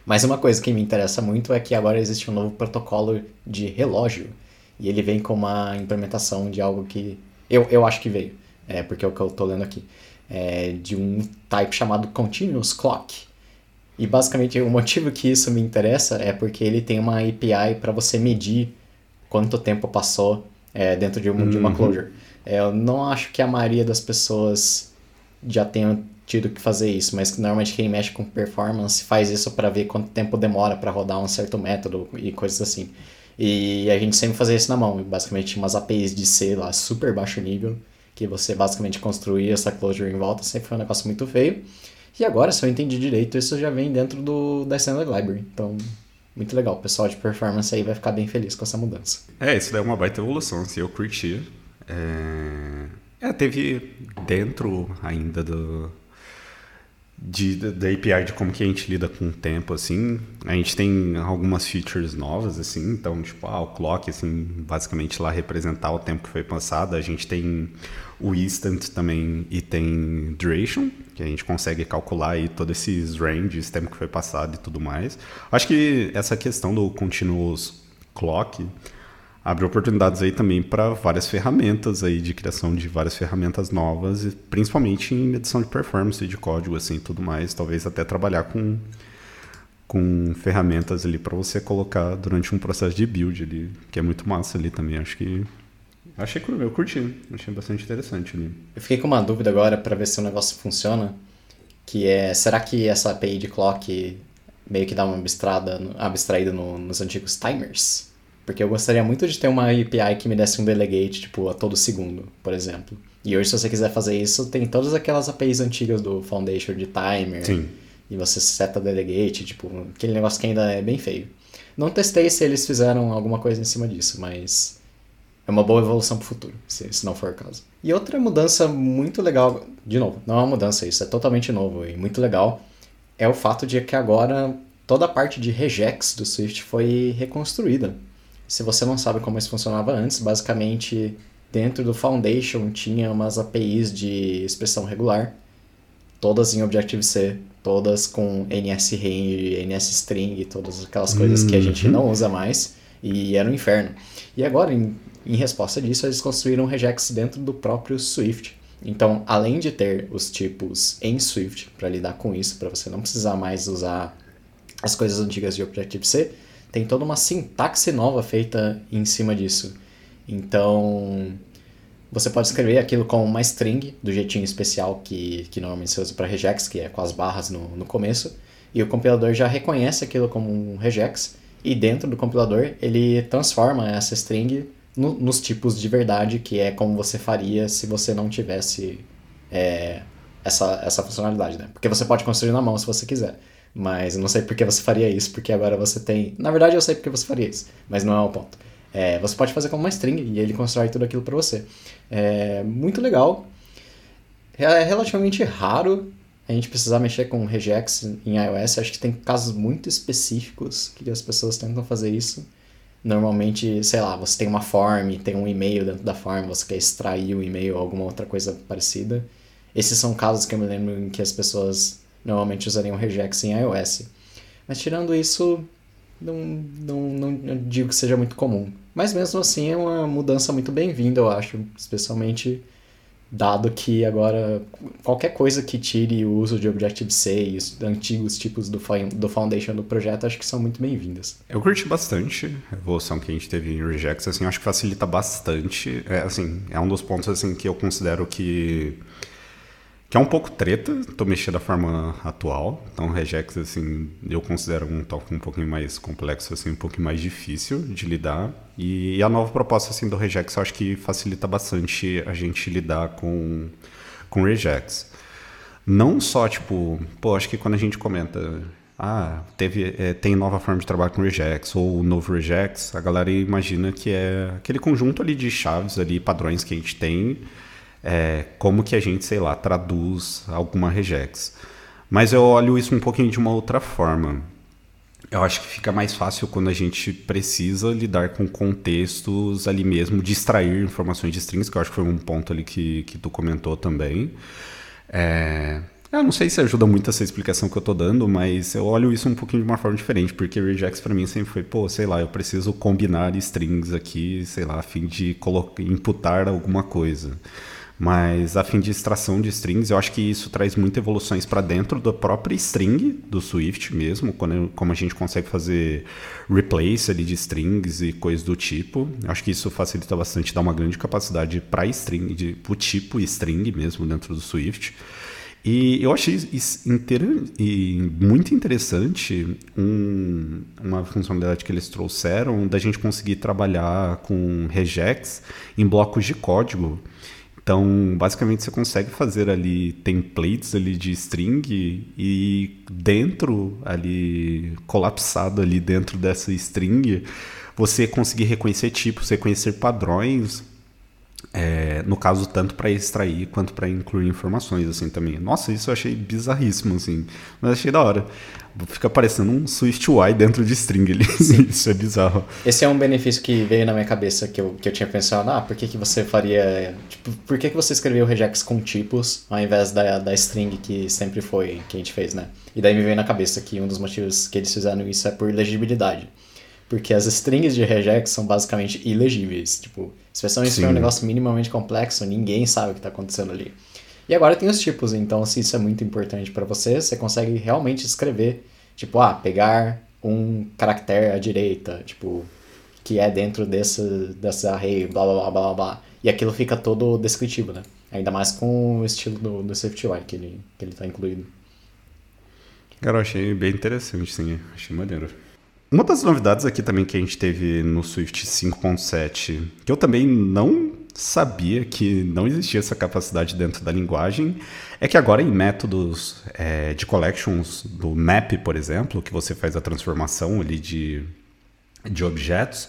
Mas uma coisa que me interessa muito é que agora existe um novo protocolo de relógio e ele vem com uma implementação de algo que eu, eu acho que veio é, porque é o que eu estou lendo aqui, é, de um type chamado Continuous Clock. E basicamente o motivo que isso me interessa é porque ele tem uma API para você medir quanto tempo passou é, dentro de, um, uhum. de uma uhum. closure. É, eu não acho que a maioria das pessoas já tenham tido que fazer isso, mas normalmente quem mexe com performance faz isso para ver quanto tempo demora para rodar um certo método e coisas assim. E a gente sempre fazia isso na mão, basicamente umas APIs de C lá super baixo nível que você basicamente construir essa closure em volta, sempre foi um negócio muito feio. E agora, se eu entendi direito, isso já vem dentro do, da Standard Library. Então, muito legal. O pessoal de performance aí vai ficar bem feliz com essa mudança. É, isso daí é uma baita evolução, assim, eu curti. É... é, teve dentro ainda do, de, da API de como que a gente lida com o tempo, assim. A gente tem algumas features novas, assim, então, tipo, ah, o clock, assim, basicamente lá representar o tempo que foi passado. A gente tem o instant também e tem duration, que a gente consegue calcular aí todos esses ranges, tempo que foi passado e tudo mais. Acho que essa questão do continuous clock abre oportunidades aí também para várias ferramentas aí de criação de várias ferramentas novas, principalmente em edição de performance de código assim, tudo mais, talvez até trabalhar com com ferramentas ali para você colocar durante um processo de build ali, que é muito massa ali também, acho que achei eu curti, achei bastante interessante ali. Eu fiquei com uma dúvida agora para ver se o negócio funciona, que é, será que essa API de clock meio que dá uma abstrada, abstraída no, nos antigos timers? Porque eu gostaria muito de ter uma API que me desse um delegate, tipo, a todo segundo, por exemplo. E hoje, se você quiser fazer isso, tem todas aquelas APIs antigas do Foundation de timer. Sim. E você seta delegate, tipo, aquele negócio que ainda é bem feio. Não testei se eles fizeram alguma coisa em cima disso, mas é uma boa evolução para o futuro, se, se não for o caso. E outra mudança muito legal, de novo, não é uma mudança, isso é totalmente novo e muito legal, é o fato de que agora toda a parte de regex do Swift foi reconstruída. Se você não sabe como isso funcionava antes, basicamente dentro do Foundation tinha umas APIs de expressão regular, todas em Objective-C, todas com NSRange, NSString, todas aquelas coisas que a gente Uhum. não usa mais, e era um inferno. E agora, em, em resposta disso, eles construíram regex dentro do próprio Swift. Então, além de ter os tipos em Swift para lidar com isso, para você não precisar mais usar as coisas antigas de Objective-C, tem toda uma sintaxe nova feita em cima disso. Então, você pode escrever aquilo como uma string, do jeitinho especial que, que normalmente se usa para regex, que é com as barras no, no começo, e o compilador já reconhece aquilo como um regex, e dentro do compilador ele transforma essa string no- nos tipos de verdade, que é como você faria se você não tivesse é, essa, essa funcionalidade, né? Porque você pode construir na mão se você quiser. Mas eu não sei por que você faria isso, porque agora você tem. Na verdade, eu sei porque você faria isso, mas não é o ponto. É, você pode fazer como uma string e ele constrói tudo aquilo para você. É muito legal. É relativamente raro a gente precisar mexer com regex em iOS. Acho que tem casos muito específicos que as pessoas tentam fazer isso. Normalmente, sei lá, você tem uma form, tem um e-mail dentro da form, você quer extrair o e-mail ou alguma outra coisa parecida. Esses são casos que eu me lembro em que as pessoas normalmente usariam regex em iOS. Mas tirando isso, não, não, não, não digo que seja muito comum. Mas mesmo assim é uma mudança muito bem-vinda, eu acho. Especialmente dado que agora qualquer coisa que tire o uso de Objective-C e os antigos tipos do, do Foundation do projeto, acho que são muito bem-vindas. Eu curti bastante a evolução que a gente teve em Regex, assim, acho que facilita bastante. É, assim, é um dos pontos assim que eu considero que que é um pouco treta, tô mexendo da forma atual. Então, Regex, assim, eu considero um toque um pouquinho mais complexo, assim, um pouquinho mais difícil de lidar. E a nova proposta, assim, do Regex, eu acho que facilita bastante a gente lidar com, com Regex. Não só, tipo, pô, acho que quando a gente comenta, ah, teve, é, tem nova forma de trabalhar com Regex ou novo Regex, a galera imagina que é aquele conjunto ali de chaves ali, padrões que a gente tem, é, como que a gente, sei lá, traduz alguma regex. Mas eu olho isso um pouquinho de uma outra forma. Eu acho que fica mais fácil quando a gente precisa lidar com contextos ali mesmo, de extrair informações de strings, que eu acho que foi um ponto ali que, que tu comentou também. É, eu não sei se ajuda muito essa explicação que eu tô dando, mas eu olho isso um pouquinho de uma forma diferente, porque regex para mim sempre foi, pô, sei lá, eu preciso combinar strings aqui, sei lá, a fim de imputar alguma coisa. Mas a fim de extração de strings, eu acho que isso traz muitas evoluções para dentro da própria string do Swift mesmo, quando, como a gente consegue fazer replace ali de strings e coisas do tipo. Eu acho que isso facilita bastante, dá uma grande capacidade para string, o tipo string mesmo dentro do Swift. E eu achei muito interessante um- uma funcionalidade que eles trouxeram da gente conseguir trabalhar com regex em blocos de código. Então, basicamente, você consegue fazer ali templates ali de string e dentro ali, colapsado ali dentro dessa string, você conseguir reconhecer tipos, reconhecer padrões É, no caso, tanto para extrair quanto para incluir informações, assim, também. Nossa, isso eu achei bizarríssimo, assim. Mas achei da hora. Fica parecendo um SwiftUI dentro de string ali. isso é bizarro. Esse é um benefício que veio na minha cabeça, que eu, que eu tinha pensado, ah, por que, que você faria... Tipo, por que, que você escreveu regex com tipos, ao invés da, da string que sempre foi, que a gente fez, né? E daí me veio na cabeça que um dos motivos que eles fizeram isso é por legibilidade. Porque as strings de regex são basicamente ilegíveis. Tipo, se você não um negócio minimamente complexo, ninguém sabe o que está acontecendo ali. E agora tem os tipos, então se isso é muito importante para você, você consegue realmente escrever, tipo, ah, pegar um caractere à direita, tipo, que é dentro desse, desse array, blá blá blá blá blá. E aquilo fica todo descritivo, né? Ainda mais com o estilo do, do SwiftUI que ele, que ele tá incluído. Cara, eu achei bem interessante, sim. Achei maneiro. Uma das novidades aqui também que a gente teve no Swift 5.7, que eu também não sabia que não existia essa capacidade dentro da linguagem, é que agora em métodos é, de collections do map, por exemplo, que você faz a transformação ali de, de objetos,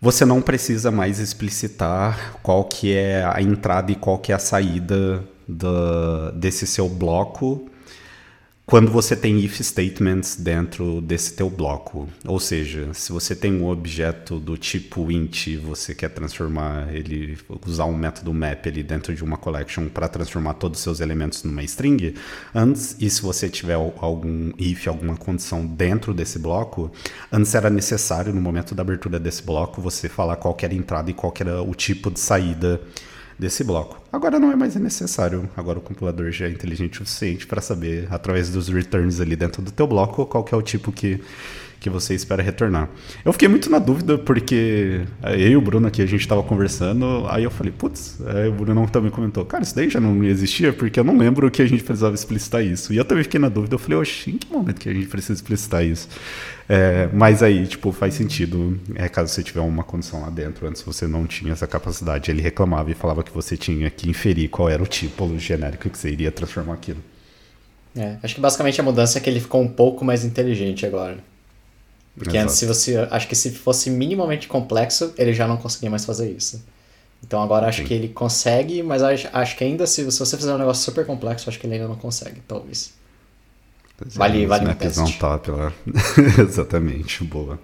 você não precisa mais explicitar qual que é a entrada e qual que é a saída do, desse seu bloco quando você tem if statements dentro desse teu bloco. Ou seja, se você tem um objeto do tipo int você quer transformar ele, usar um método map ali dentro de uma collection para transformar todos os seus elementos numa string, antes, e se você tiver algum if, alguma condição dentro desse bloco, antes era necessário, no momento da abertura desse bloco, você falar qual era a entrada e qual era o tipo de saída desse bloco. Agora não é mais necessário. Agora o compilador já é inteligente o suficiente para saber, através dos returns ali dentro do teu bloco, qual que é o tipo que, que você espera retornar. Eu fiquei muito na dúvida porque eu e o Bruno aqui a gente estava conversando, aí eu falei, putz, aí o Bruno também comentou, cara, isso daí já não existia porque eu não lembro que a gente precisava explicitar isso. E eu também fiquei na dúvida, eu falei, oxe, em que momento que a gente precisa explicitar isso? É, mas aí, tipo, faz sentido, é, caso você tiver uma condição lá dentro, antes você não tinha essa capacidade, ele reclamava e falava que você tinha que inferir qual era o tipo genérico que você iria transformar aquilo. É, acho que basicamente a mudança é que ele ficou um pouco mais inteligente agora. Porque Exato. antes, se você. Acho que se fosse minimamente complexo, ele já não conseguia mais fazer isso. Então agora acho Sim. que ele consegue, mas acho, acho que ainda se, se você fizer um negócio super complexo, acho que ele ainda não consegue, talvez. Vale, é, vale um teste. top lá. Exatamente, boa.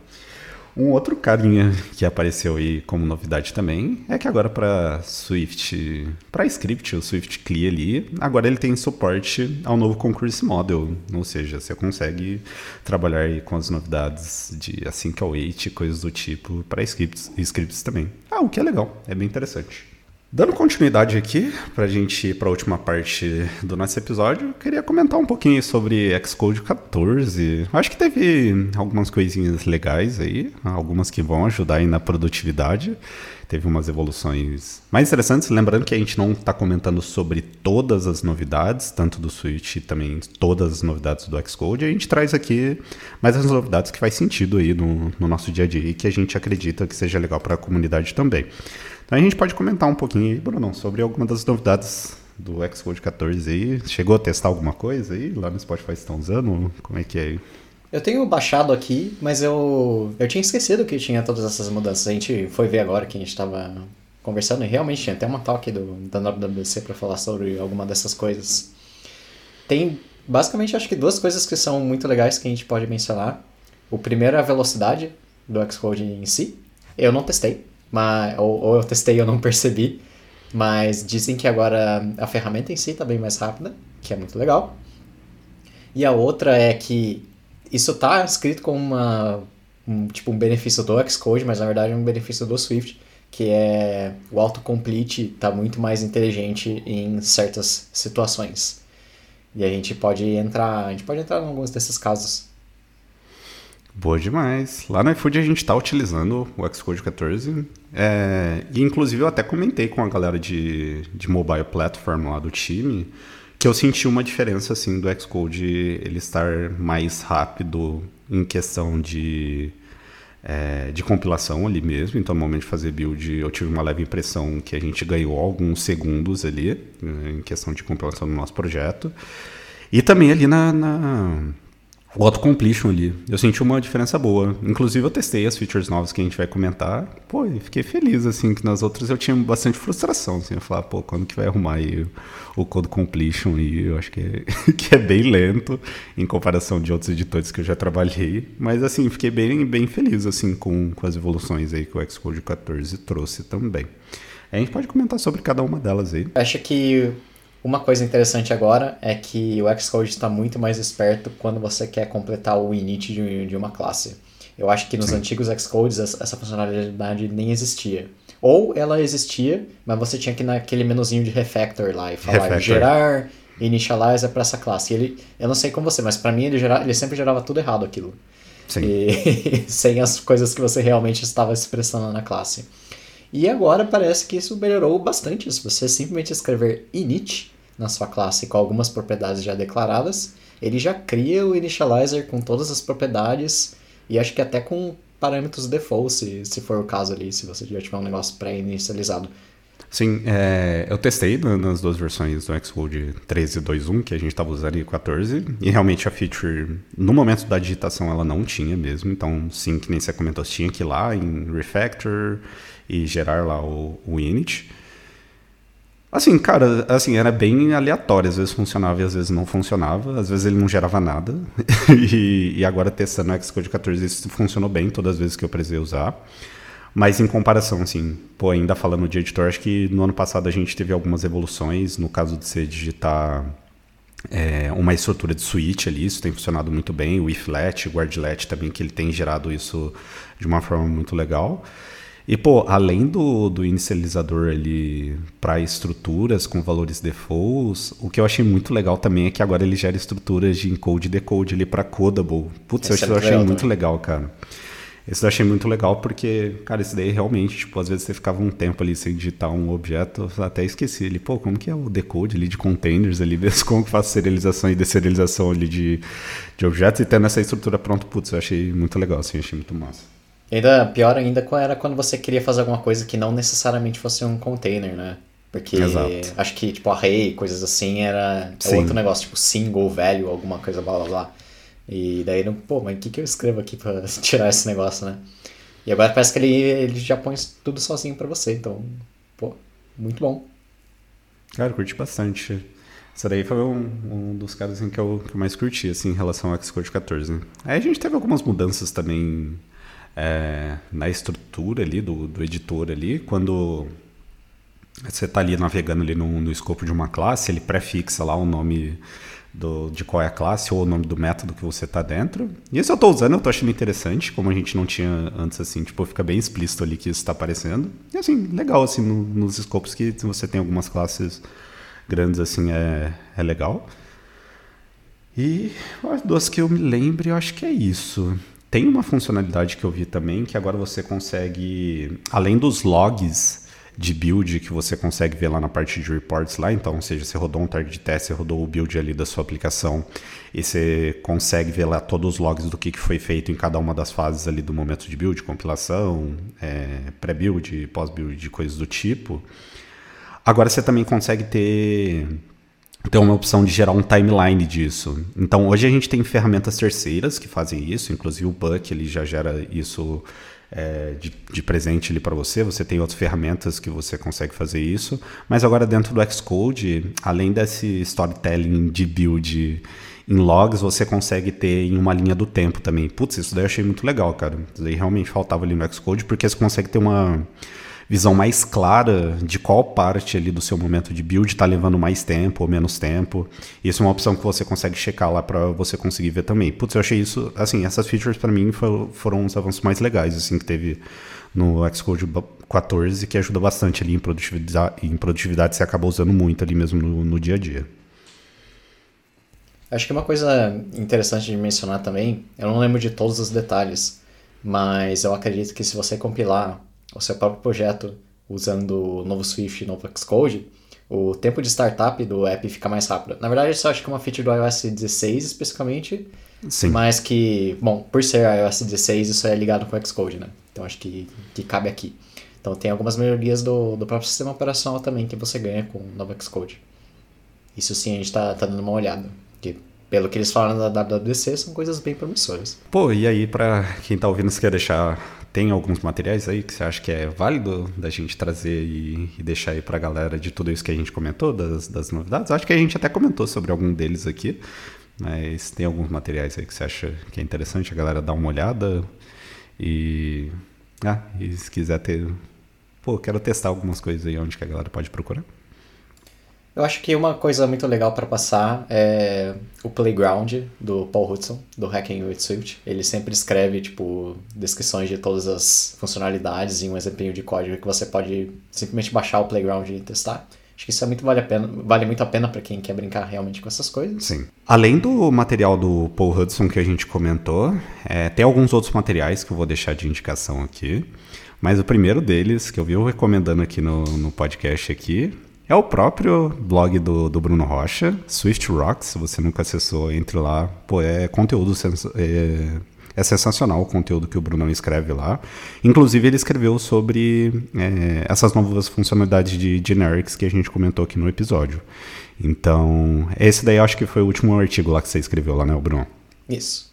Um outro carinha que apareceu aí como novidade também é que agora para Swift, para script, o Swift CLI ali, agora ele tem suporte ao novo Concurse Model, ou seja, você consegue trabalhar com as novidades de async await, coisas do tipo para scripts, scripts também. Ah, o que é legal, é bem interessante. Dando continuidade aqui, para a gente ir para a última parte do nosso episódio, eu queria comentar um pouquinho sobre Xcode 14. Acho que teve algumas coisinhas legais aí, algumas que vão ajudar aí na produtividade. Teve umas evoluções mais interessantes. Lembrando que a gente não está comentando sobre todas as novidades, tanto do Switch e também todas as novidades do Xcode. A gente traz aqui mais as novidades que faz sentido aí no, no nosso dia a dia e que a gente acredita que seja legal para a comunidade também. A gente pode comentar um pouquinho aí, Bruno, sobre algumas das novidades do Xcode 14 aí. Chegou a testar alguma coisa aí? Lá no Spotify estão usando? Como é que é aí? Eu tenho baixado aqui, mas eu, eu tinha esquecido que tinha todas essas mudanças. A gente foi ver agora que a gente estava conversando e realmente tinha até uma talk do, da WWDC para falar sobre alguma dessas coisas. Tem basicamente acho que duas coisas que são muito legais que a gente pode mencionar. O primeiro é a velocidade do Xcode em si. Eu não testei, mas, ou, ou eu testei e eu não percebi. Mas dizem que agora a ferramenta em si está bem mais rápida, que é muito legal. E a outra é que isso está escrito como uma, um, tipo, um benefício do Xcode, mas na verdade é um benefício do Swift, que é o autocomplete está muito mais inteligente em certas situações. E a gente pode entrar, a gente pode entrar em alguns desses casos Boa demais. Lá no iFood a gente está utilizando o Xcode 14. É, e inclusive eu até comentei com a galera de, de mobile platform lá do time que eu senti uma diferença assim do Xcode ele estar mais rápido em questão de, é, de compilação ali mesmo. Então, no momento de fazer build, eu tive uma leve impressão que a gente ganhou alguns segundos ali em questão de compilação do nosso projeto. E também ali na, na o auto-completion ali. Eu senti uma diferença boa. Inclusive, eu testei as features novas que a gente vai comentar. Pô, e fiquei feliz, assim, que nas outras eu tinha bastante frustração, assim. Eu falava, pô, quando que vai arrumar aí o, code completion? E eu acho que é, que é bem lento em comparação de outros editores que eu já trabalhei. Mas, assim, fiquei bem, bem feliz, assim, com, com as evoluções aí que o Xcode 14 trouxe também. A gente pode comentar sobre cada uma delas aí. Acho que uma coisa interessante agora é que o Xcode está muito mais esperto quando você quer completar o init de, de uma classe. Eu acho que nos Sim. antigos Xcodes essa funcionalidade nem existia. Ou ela existia, mas você tinha que ir naquele menuzinho de refactor lá e falar refactor. gerar initializer para essa classe. E ele, eu não sei com você, mas para mim ele, gera, ele sempre gerava tudo errado aquilo. Sim. E, sem as coisas que você realmente estava expressando na classe. E agora parece que isso melhorou bastante. Se você simplesmente escrever init na sua classe com algumas propriedades já declaradas, ele já cria o initializer com todas as propriedades e acho que até com parâmetros default, se, se for o caso ali, se você já tiver um negócio pré-inicializado. Sim, é, eu testei nas duas versões do Xcode 13.2.1 que a gente estava usando e 14 e realmente a feature, no momento da digitação, ela não tinha mesmo. Então, sim, que nem você comentou, tinha que ir lá em Refactor e gerar lá o, o init. Assim, cara, assim, era bem aleatório. Às vezes funcionava e às vezes não funcionava. Às vezes ele não gerava nada. e, e, agora testando o Xcode 14, isso funcionou bem todas as vezes que eu precisei usar. Mas em comparação, assim, pô, ainda falando de editor, acho que no ano passado a gente teve algumas evoluções. No caso de você digitar é, uma estrutura de switch ali, isso tem funcionado muito bem. O iflet, o guardlet também, que ele tem gerado isso de uma forma muito legal. E, pô, além do, do inicializador ali para estruturas com valores defaults, o que eu achei muito legal também é que agora ele gera estruturas de encode e decode ali para codable. Putz, Esse eu, é achei muito legal, cara. Esse eu achei muito legal porque, cara, isso daí realmente, tipo, às vezes você ficava um tempo ali sem digitar um objeto, até esqueci ali, pô, como que é o decode ali de containers ali, como que faz serialização e deserialização ali de, de objetos e tendo essa estrutura pronto, putz, eu achei muito legal, assim, achei muito massa. E ainda pior ainda era quando você queria fazer alguma coisa que não necessariamente fosse um container, né? Porque Exato. acho que, tipo, array, coisas assim, era é outro negócio, tipo single, velho, alguma coisa, blá blá blá. E daí, não, pô, mas o que, que eu escrevo aqui pra tirar esse negócio, né? E agora parece que ele, ele já põe tudo sozinho para você, então, pô, muito bom. Cara, curti bastante. Essa daí foi um, um dos caras assim, que, eu, que eu mais curti, assim, em relação ao Xcode 14. Né? Aí a gente teve algumas mudanças também é, na estrutura ali do, do editor ali, quando você está ali navegando ali no, no, escopo de uma classe, ele prefixa lá o nome do, de qual é a classe ou o nome do método que você está dentro. E isso eu estou usando, eu estou achando interessante, como a gente não tinha antes, assim, tipo, fica bem explícito ali que isso está aparecendo. E assim, legal, assim, no, nos escopos que você tem algumas classes grandes, assim, é, é legal. E as duas que eu me lembro, eu acho que é isso. Tem uma funcionalidade que eu vi também que agora você consegue, além dos logs de build que você consegue ver lá na parte de reports lá, então, ou seja, você rodou um target test, você rodou o build ali da sua aplicação e você consegue ver lá todos os logs do que, foi feito em cada uma das fases ali do momento de build, compilação, é, pré-build, pós-build, coisas do tipo. Agora você também consegue ter tem uma opção de gerar um timeline disso. Então, hoje a gente tem ferramentas terceiras que fazem isso, inclusive o Buck ele já gera isso é, de, de, presente ali para você. Você tem outras ferramentas que você consegue fazer isso. Mas agora dentro do Xcode, além desse storytelling de build em logs, você consegue ter em uma linha do tempo também. Putz, isso daí eu achei muito legal, cara. Isso daí realmente faltava ali no Xcode, porque você consegue ter uma visão mais clara de qual parte ali do seu momento de build está levando mais tempo ou menos tempo. Isso é uma opção que você consegue checar lá para você conseguir ver também. Putz, eu achei isso, assim, essas features para mim foram os avanços mais legais assim que teve no Xcode 14 que ajuda bastante ali em produtividade, em produtividade você acaba usando muito ali mesmo no, no dia a dia. Acho que uma coisa interessante de mencionar também, eu não lembro de todos os detalhes, mas eu acredito que se você compilar o seu próprio projeto usando o novo Swift e novo Xcode, o tempo de startup do app fica mais rápido. Na verdade, isso eu acho que é uma feature do iOS 16 especificamente, Sim. mas que, bom, por ser iOS 16, isso é ligado com o Xcode, né? Então acho que, que cabe aqui. Então tem algumas melhorias do, do próprio sistema operacional também que você ganha com o novo Xcode. Isso sim, a gente está tá dando uma olhada. Porque pelo que eles falaram da WWDC, são coisas bem promissoras. Pô, e aí, pra quem tá ouvindo, você quer deixar. Tem alguns materiais aí que você acha que é válido da gente trazer e, e deixar aí pra galera de tudo isso que a gente comentou, das, das novidades? Acho que a gente até comentou sobre algum deles aqui, mas tem alguns materiais aí que você acha que é interessante a galera dar uma olhada e. Ah, e se quiser ter. Pô, quero testar algumas coisas aí onde que a galera pode procurar. Eu acho que uma coisa muito legal para passar é o Playground do Paul Hudson, do Hacking with Swift. Ele sempre escreve, tipo, descrições de todas as funcionalidades e um exemplinho de código que você pode simplesmente baixar o Playground e testar. Acho que isso é muito vale a pena, vale muito a pena para quem quer brincar realmente com essas coisas. Sim. Além do material do Paul Hudson que a gente comentou, é, tem alguns outros materiais que eu vou deixar de indicação aqui. Mas o primeiro deles, que eu vi eu recomendando aqui no, no podcast aqui, é o próprio blog do, do Bruno Rocha, Swift Rocks. Se você nunca acessou, entre lá. Pô, é conteúdo sens é, é, sensacional o conteúdo que o Bruno escreve lá. Inclusive, ele escreveu sobre é, essas novas funcionalidades de generics que a gente comentou aqui no episódio. Então, esse daí acho que foi o último artigo lá que você escreveu lá, né, Bruno? Isso.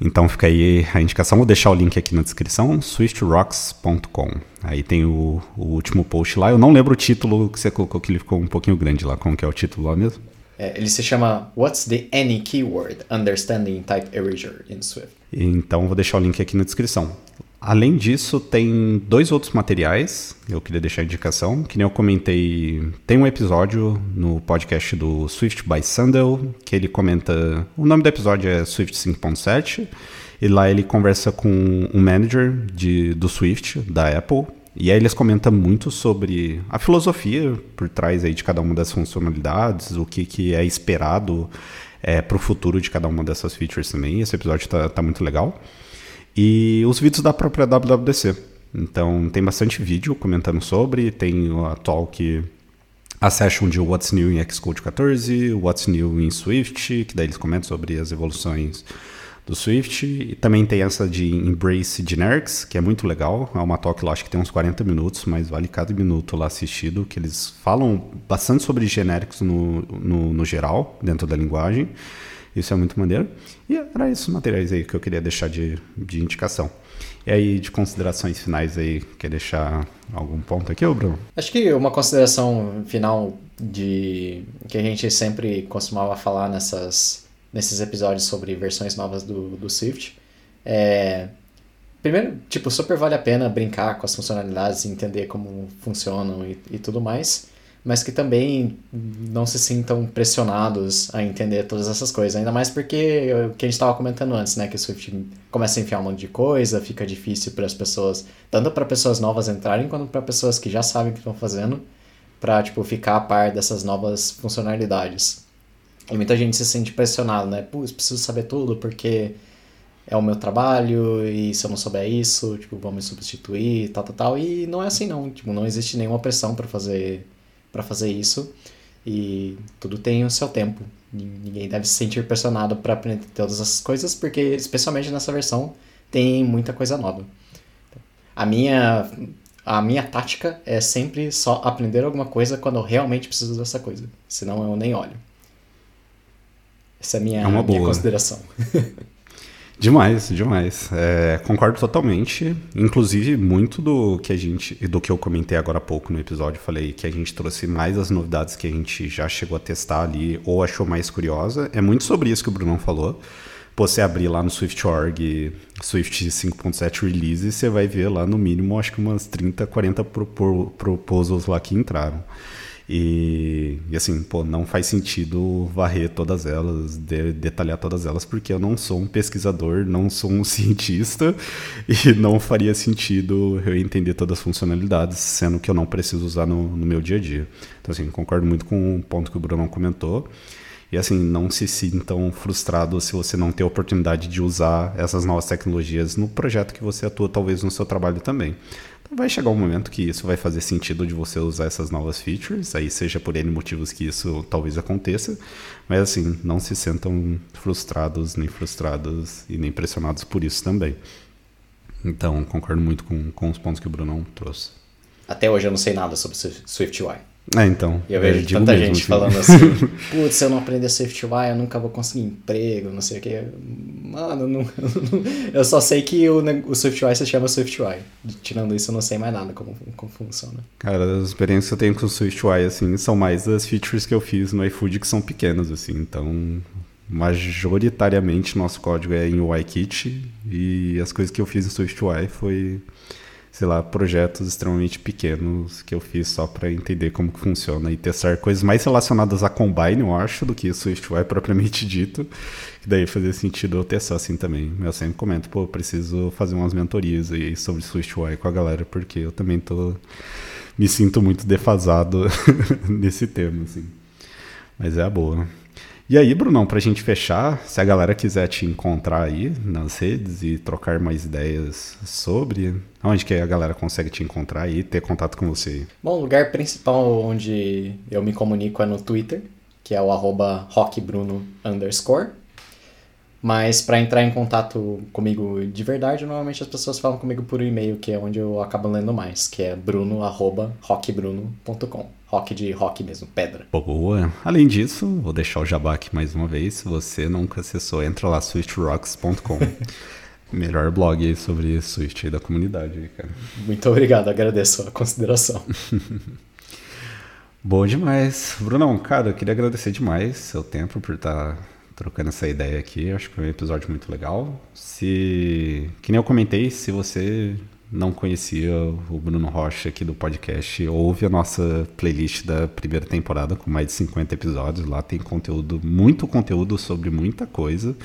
Então fica aí a indicação, vou deixar o link aqui na descrição, swiftrocks.com. Aí tem o, o, último post lá. Eu não lembro o título que você colocou, que ele ficou um pouquinho grande lá. Como que é o título lá mesmo? É, ele se chama What's the Any Keyword Understanding Type Erasure in Swift. Então vou deixar o link aqui na descrição. Além disso, tem dois outros materiais, eu queria deixar a indicação, que nem eu comentei, tem um episódio no podcast do Swift by Sandel, que ele comenta, o nome do episódio é Swift 5.7, e lá ele conversa com um manager de, do Swift, da Apple, e aí eles comentam muito sobre a filosofia por trás aí de cada uma das funcionalidades, o que, que é esperado é, para o futuro de cada uma dessas features também. Esse episódio está tá muito legal e os vídeos da própria WWDC. Então tem bastante vídeo comentando sobre, tem a talk, a session de What's New em Xcode 14, What's New em Swift, que daí eles comentam sobre as evoluções do Swift, e também tem essa de Embrace Generics, que é muito legal, é uma talk lá, acho que tem uns 40 minutos, mas vale cada minuto lá assistido, que eles falam bastante sobre genéricos no, no, no geral, dentro da linguagem, isso é muito maneiro. E era esses materiais aí que eu queria deixar de, de indicação. E aí, de considerações finais aí, quer deixar algum ponto aqui, Bruno? Acho que uma consideração final de que a gente sempre costumava falar nessas, nesses episódios sobre versões novas do, do Swift é. Primeiro, tipo, super vale a pena brincar com as funcionalidades, entender como funcionam e, e tudo mais mas que também não se sintam pressionados a entender todas essas coisas. Ainda mais porque o que a gente estava comentando antes, né? Que o Swift começa a enfiar um monte de coisa, fica difícil para as pessoas, tanto para pessoas novas entrarem, quanto para pessoas que já sabem o que estão fazendo, para tipo, ficar a par dessas novas funcionalidades. E muita gente se sente pressionado, né? Putz, preciso saber tudo porque é o meu trabalho e se eu não souber isso, tipo, vão me substituir, tal, tal, tal. E não é assim não, tipo, não existe nenhuma pressão para fazer para fazer isso e tudo tem o seu tempo. Ninguém deve se sentir pressionado para aprender todas essas coisas, porque especialmente nessa versão tem muita coisa nova. A minha a minha tática é sempre só aprender alguma coisa quando eu realmente preciso dessa coisa, senão eu nem olho. Essa é a minha, é minha consideração. Demais, demais. É, concordo totalmente. Inclusive, muito do que a gente. do que eu comentei agora há pouco no episódio, falei que a gente trouxe mais as novidades que a gente já chegou a testar ali ou achou mais curiosa. É muito sobre isso que o Brunão falou. Você abrir lá no Swift.org, Swift 5.7 Release, você vai ver lá no mínimo, acho que umas 30, 40 proposals lá que entraram. E, e, assim, pô, não faz sentido varrer todas elas, de, detalhar todas elas, porque eu não sou um pesquisador, não sou um cientista e não faria sentido eu entender todas as funcionalidades, sendo que eu não preciso usar no, no meu dia a dia. Então, assim, concordo muito com o ponto que o Bruno comentou. E assim, não se sintam frustrados se você não ter a oportunidade de usar essas novas tecnologias no projeto que você atua, talvez no seu trabalho também vai chegar um momento que isso vai fazer sentido de você usar essas novas features, aí seja por N motivos que isso talvez aconteça, mas assim, não se sentam frustrados, nem frustrados e nem pressionados por isso também. Então, concordo muito com, com os pontos que o Bruno trouxe. Até hoje eu não sei nada sobre SwiftUI. É, então. E eu vejo digo tanta gente assim. falando assim, putz, se eu não aprender SwiftUI, eu nunca vou conseguir emprego, não sei o que. Mano, não, eu só sei que o, o SwiftUI se chama SwiftUI. Tirando isso, eu não sei mais nada como, como funciona. Cara, as experiências que eu tenho com o SwiftUI, assim, são mais as features que eu fiz no iFood que são pequenas, assim. Então, majoritariamente, nosso código é em UIKit e as coisas que eu fiz em SwiftUI foi, sei lá, projetos extremamente pequenos que eu fiz só para entender como que funciona e testar coisas mais relacionadas a Combine, eu acho, do que SwiftUI propriamente dito. Que daí fazia sentido eu testar assim também. Eu sempre comento, pô, preciso fazer umas mentorias aí sobre SwiftUI com a galera, porque eu também tô me sinto muito defasado nesse tema, assim. Mas é a boa. E aí, Brunão, pra gente fechar, se a galera quiser te encontrar aí nas redes e trocar mais ideias sobre, onde que a galera consegue te encontrar e ter contato com você? Bom, o lugar principal onde eu me comunico é no Twitter, que é o arroba rockbruno underscore. Mas para entrar em contato comigo de verdade, normalmente as pessoas falam comigo por e-mail, que é onde eu acabo lendo mais, que é bruno@rockbruno.com. Rock de rock mesmo, pedra. Boa. Além disso, vou deixar o jabá aqui mais uma vez. Se você nunca acessou, entra lá, swiftrocks.com. Melhor blog sobre Swift aí da comunidade, cara. Muito obrigado, agradeço a consideração. Bom demais. Brunão, cara, eu queria agradecer demais seu tempo por estar trocando essa ideia aqui. Acho que foi um episódio muito legal. Se, que nem eu comentei, se você não conhecia o Bruno Rocha aqui do podcast, ouve a nossa playlist da primeira temporada com mais de 50 episódios. Lá tem conteúdo, muito conteúdo sobre muita coisa.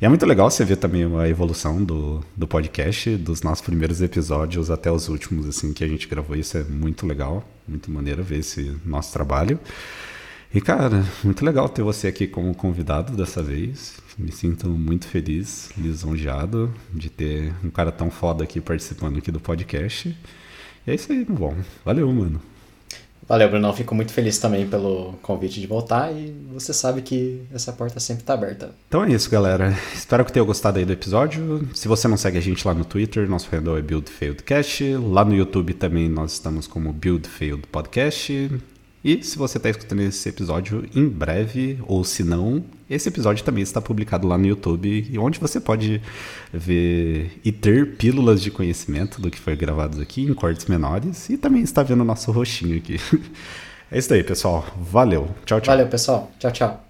E é muito legal você ver também a evolução do, do podcast, dos nossos primeiros episódios até os últimos, assim, que a gente gravou. Isso é muito legal, muito maneiro ver esse nosso trabalho. E, cara, muito legal ter você aqui como convidado dessa vez. Me sinto muito feliz, lisonjeado de ter um cara tão foda aqui participando aqui do podcast. E é isso aí, bom. Valeu, mano. Valeu, Brunão. Fico muito feliz também pelo convite de voltar e você sabe que essa porta sempre está aberta. Então é isso, galera. Espero que tenham gostado aí do episódio. Se você não segue a gente lá no Twitter, nosso handle é BuildFailedCast. Lá no YouTube também nós estamos como BuildFailed Podcast. E se você está escutando esse episódio em breve, ou se não, esse episódio também está publicado lá no YouTube, e onde você pode ver e ter pílulas de conhecimento do que foi gravado aqui em cortes menores, e também está vendo o nosso rostinho aqui. É isso aí, pessoal. Valeu. Tchau, tchau. Valeu, pessoal. Tchau, tchau.